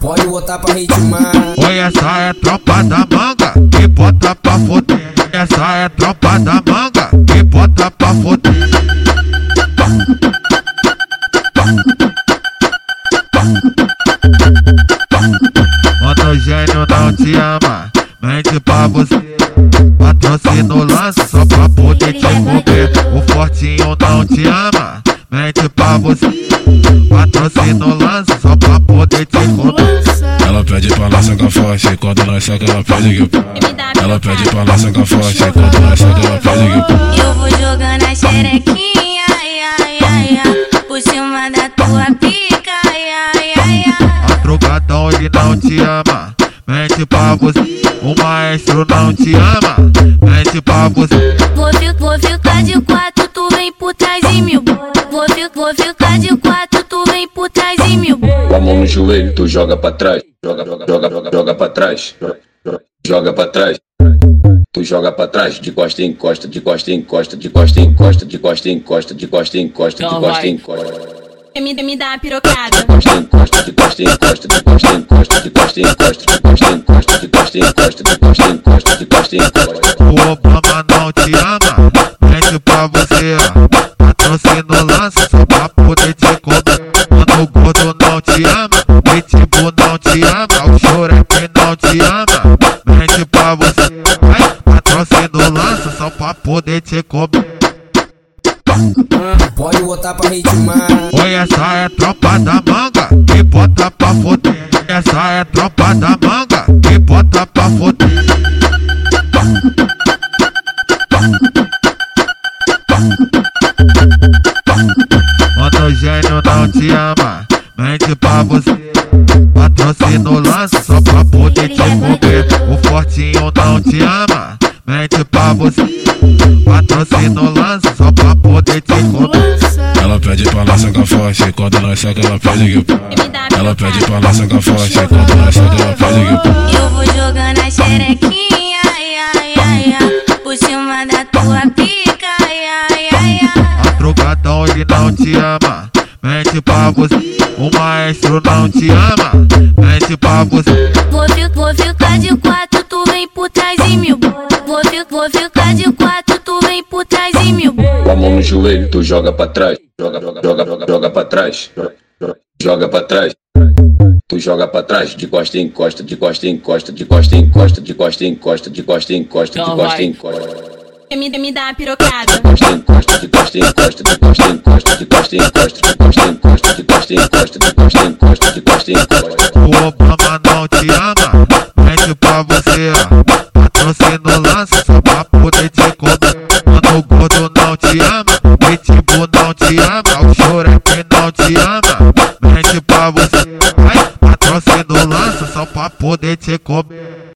Pode botar pra ritmar. Oi, essa é tropa da manga que bota pra foder. Essa é tropa da manga que bota pra foder. Gênio não te ama, mente pra você. Patrocina o lance só pra poder te comer. O fortinho não te ama, mente pra você. Patrocina o lance poder te comer. Ela pede pra nós sacar forte, quando nós saca ela pede que Ela pede pra nós sacar forte, quando nós saca ela pede que Eu vou jogando a xerequinha, ai, ai, ai, ai, por cima da tua pica, ai, ai, ai, ai. Madrugadão ele não te ama, mente pra você. O maestro não te ama, mente pra você. Vou, vou ficar de quatro, tu vem por trás de mim. Vou, vou ficar de. Com a mão no joelho, tu joga pra trás. Joga, joga, joga, joga, joga pra trás. Joga, pra trás. Tu joga pra trás, de costa em costa, de costa em costa, de costa em costa, de costa em costa, de costa em costa, de costa em costa. Me, me dá uma pirocada. Costa em costa, de costa em costa, de costa em costa, de costa em costa, de costa em costa, de costa em costa, de costa em costa, de costa em costa. O Obama não te ama, mente pra você. Patrocina o lance só pra poder te comer. O gordo não te ama, Pitbull não te ama, o Chorep não te ama, mente pra você. Vai, patrocina o lance só pra poder te comer. Pode botar pra ritmar. Oi, essa é tropa da manga que bota pra foder. Essa é tropa da manga que bota pra foder. Mano gênio não te ama, mente pra você. Patrocina o lance só pra poder te comer. O fortinho não te ama, mente pra você. Patrocina o lance só pra poder te comer. Ela pede pra nós sacar forte, quando nós saca ela pede que Ela pede pra nós sacar forte, quando nós saca ela pede que Eu vou jogando a xerequinha, ai, ai, ai, ai, por cima da tua pica, ai, ai, ai, ai. Madrugadão ele não te ama, mente pra você. O maestro não te ama, mente pra você. Vou, fi- vou ficar de quatro, tu vem por trás de mim. Vou, fi- vou ficar de quatro, tu vem por trás de mim. Com a mão no joelho, tu joga pra trás. Joga, joga, joga, joga, joga pra trás. Joga, joga, Joga pra trás. Tu joga pra trás, de costa em costa, de costa em costa, de costa em costa, de costa em costa, de costa em costa, de costa em costa. Me, me dá uma pirocada. Costa em costa, de costa em costa, de costa em costa, de costa em costa, de costa em costa, de costa em costa, de costa em costa, de costa em costa. O Obama não te ama, mente pra você. Patrocina o lance só pra poder te comer. Mano, o gordo não te ama, Pitbull não te ama, o Chorep não te ama, mente pra você. Vai, patrocina o lance só pra poder te comer.